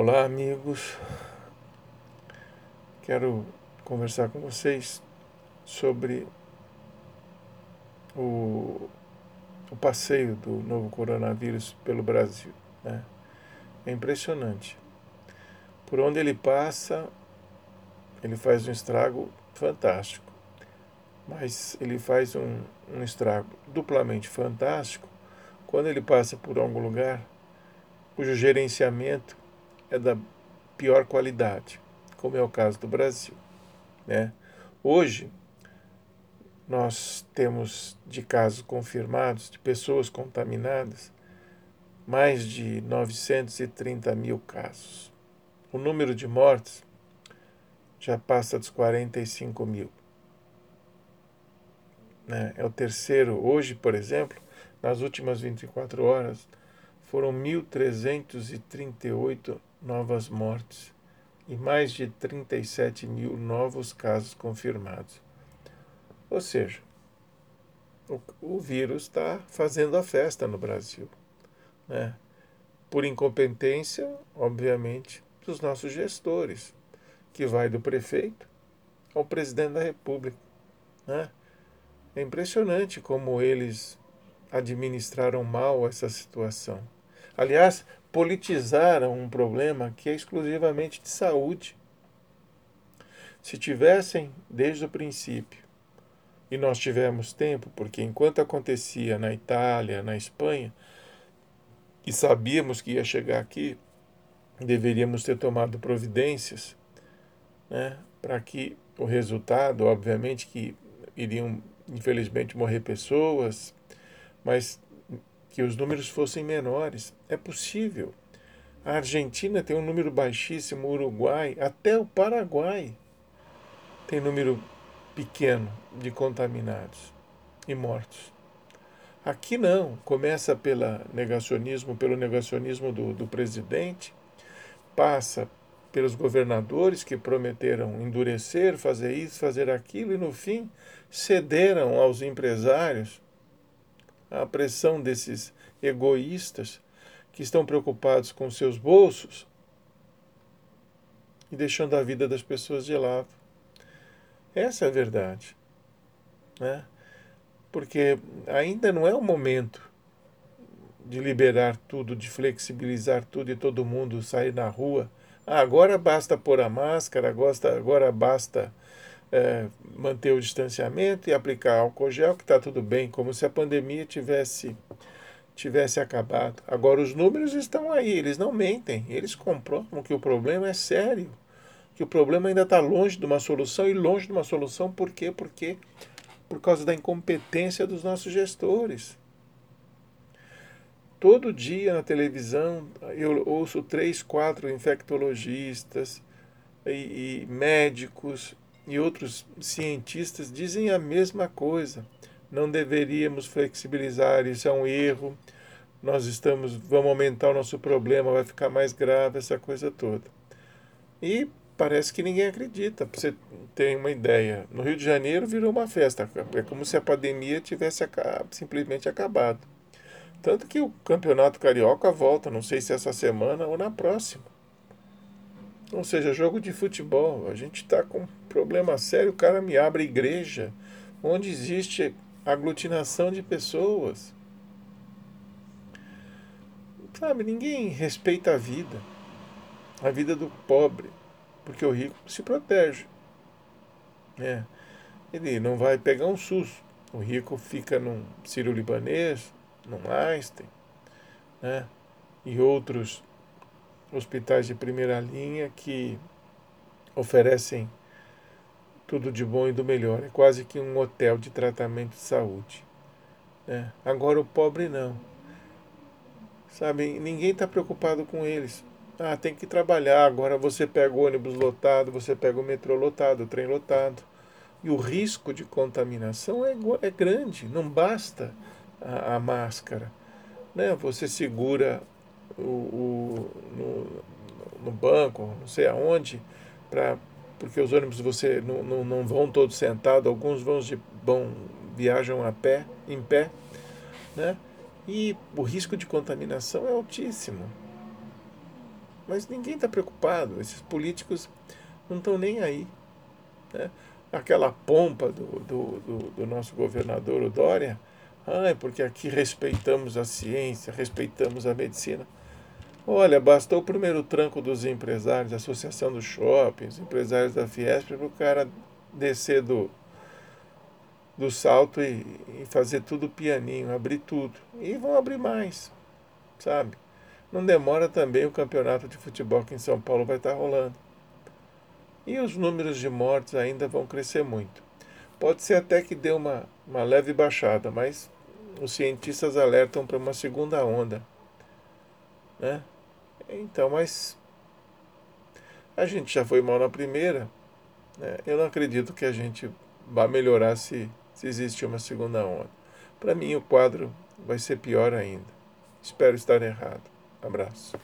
Olá, amigos. Quero conversar com vocês sobre o, o passeio do novo coronavírus pelo Brasil. Né? É impressionante. Por onde ele passa, ele faz um estrago fantástico. Mas ele faz um, um estrago duplamente fantástico quando ele passa por algum lugar cujo gerenciamento é da pior qualidade, como é o caso do Brasil. Né? Hoje, nós temos de casos confirmados, de pessoas contaminadas, mais de 930 mil casos. O número de mortes já passa dos 45 mil. Né? É o terceiro. Hoje, por exemplo, nas últimas 24 horas, foram 1.338 novas mortes e mais de 37 mil novos casos confirmados. Ou seja, o, o vírus está fazendo a festa no Brasil. Né? Por incompetência, obviamente, dos nossos gestores, que vai do prefeito ao presidente da República. Né? É impressionante como eles administraram mal essa situação. Aliás, politizaram um problema que é exclusivamente de saúde. Se tivessem, desde o princípio, e nós tivemos tempo, porque enquanto acontecia na Itália, na Espanha, e sabíamos que ia chegar aqui, deveríamos ter tomado providências né, para que o resultado, obviamente, que iriam, infelizmente, morrer pessoas, mas que os números fossem menores. É possível. A Argentina tem um número baixíssimo, o Uruguai, até o Paraguai tem número pequeno de contaminados e mortos. Aqui não, começa pelo negacionismo, pelo negacionismo do, do presidente, passa pelos governadores que prometeram endurecer, fazer isso, fazer aquilo, e no fim cederam aos empresários a pressão desses egoístas que estão preocupados com seus bolsos e deixando a vida das pessoas de lado. Essa é a verdade. Né? Porque ainda não é o momento de liberar tudo, de flexibilizar tudo e todo mundo sair na rua. Ah, agora basta pôr a máscara, agora basta é, manter o distanciamento e aplicar álcool gel, que está tudo bem, como se a pandemia tivesse, tivesse acabado. Agora, os números estão aí, eles não mentem, eles comprovam que o problema é sério, que o problema ainda está longe de uma solução, e longe de uma solução por quê? Porque por causa da incompetência dos nossos gestores. Todo dia na televisão eu ouço três, quatro infectologistas e, e médicos e outros cientistas dizem a mesma coisa. Não deveríamos flexibilizar, isso é um erro. Nós estamos, vamos aumentar o nosso problema, vai ficar mais grave essa coisa toda. E parece que ninguém acredita. Para você ter uma ideia, no Rio de Janeiro virou uma festa. É como se a pandemia tivesse simplesmente acabado. Tanto que o campeonato carioca volta, não sei se essa semana ou na próxima. Ou seja, jogo de futebol. A gente está com um problema sério. O cara me abre igreja onde existe aglutinação de pessoas. Sabe, ninguém respeita a vida. A vida do pobre. Porque o rico se protege. É. Ele não vai pegar um susto. O rico fica num Sírio-Libanês, num Einstein, né? e outros hospitais de primeira linha que oferecem tudo de bom e do melhor. É quase que um hotel de tratamento de saúde. Né? Agora o pobre não. Sabe, ninguém está preocupado com eles. Ah, tem que trabalhar. Agora você pega o ônibus lotado, você pega o metrô lotado, o trem lotado. E o risco de contaminação é, é grande. Não basta a, a máscara. Né? Você segura o, o no, no, banco, não sei aonde, pra, porque os ônibus você não, não, não vão todos sentados, alguns vão, de, vão viajam a pé, em pé, né? E o risco de contaminação é altíssimo. Mas ninguém está preocupado, esses políticos não estão nem aí. Né? Aquela pompa do, do, do, do nosso governador, o Dória, ah, porque aqui respeitamos a ciência, respeitamos a medicina. Olha, bastou o primeiro tranco dos empresários, a Associação dos Shoppings, empresários da Fiesp, para o cara descer do, do salto e, e, fazer tudo pianinho, abrir tudo. E vão abrir mais, sabe? Não demora também o campeonato de futebol aqui em São Paulo vai estar rolando. E os números de mortes ainda vão crescer muito. Pode ser até que dê uma, uma leve baixada, mas os cientistas alertam para uma segunda onda. Né? Então, mas a gente já foi mal na primeira. Né? Eu não acredito que a gente vá melhorar se, se existir uma segunda onda. Para mim, o quadro vai ser pior ainda. Espero estar errado. Abraço.